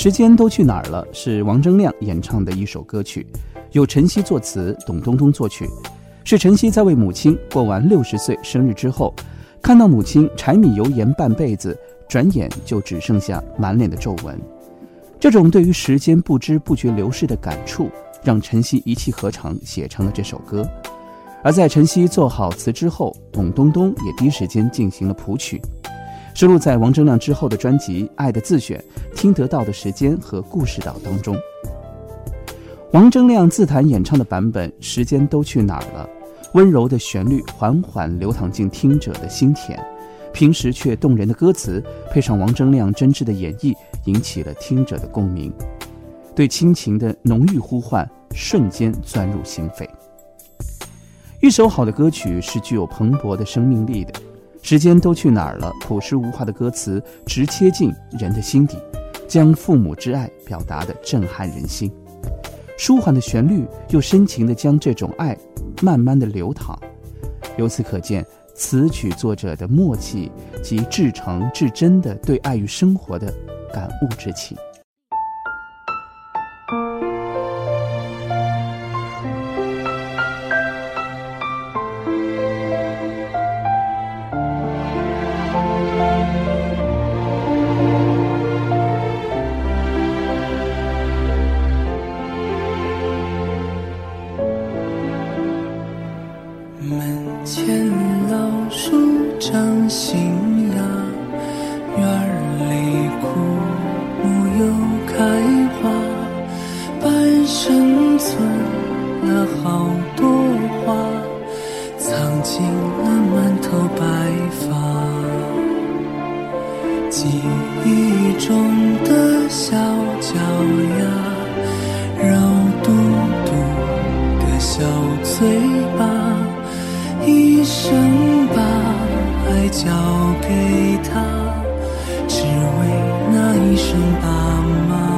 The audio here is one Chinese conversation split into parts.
时间都去哪儿了？是王铮亮演唱的一首歌曲，由陈曦作词，董冬冬作曲。是陈曦在为母亲过完六十岁生日之后，看到母亲柴米油盐半辈子，转眼就只剩下满脸的皱纹。这种对于时间不知不觉流逝的感触，让陈曦一气呵成写成了这首歌。而在陈曦做好词之后，董冬冬也第一时间进行了谱曲。收录在王铮亮之后的专辑《爱的自选》《听得到的时间》和《故事岛》当中。王铮亮自弹演唱的版本《时间都去哪儿了》，温柔的旋律缓缓流淌进听者的心田，平时却动人的歌词配上王铮亮真挚的演绎，引起了听者的共鸣，对亲情的浓郁呼唤瞬间钻入心扉。一首好的歌曲是具有蓬勃的生命力的。时间都去哪儿了？朴实无华的歌词直切进人的心底，将父母之爱表达的震撼人心。舒缓的旋律又深情地将这种爱慢慢的流淌。由此可见，词曲作者的默契及至诚至真的对爱与生活的感悟之情。好多话藏进了满头白发。记忆中的小脚丫肉嘟嘟的小嘴巴一生把爱交给他只为那一声爸妈。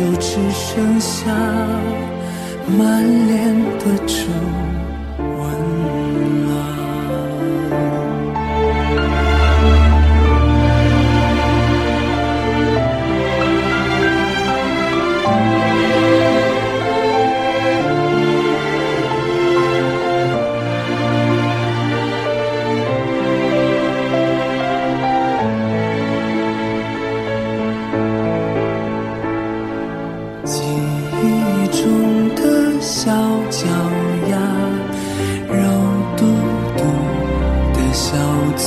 就只剩下满脸的皱。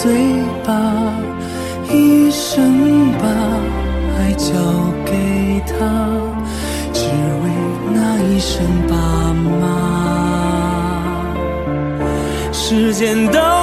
对吧一生把爱交给他只为那一声爸妈。时间都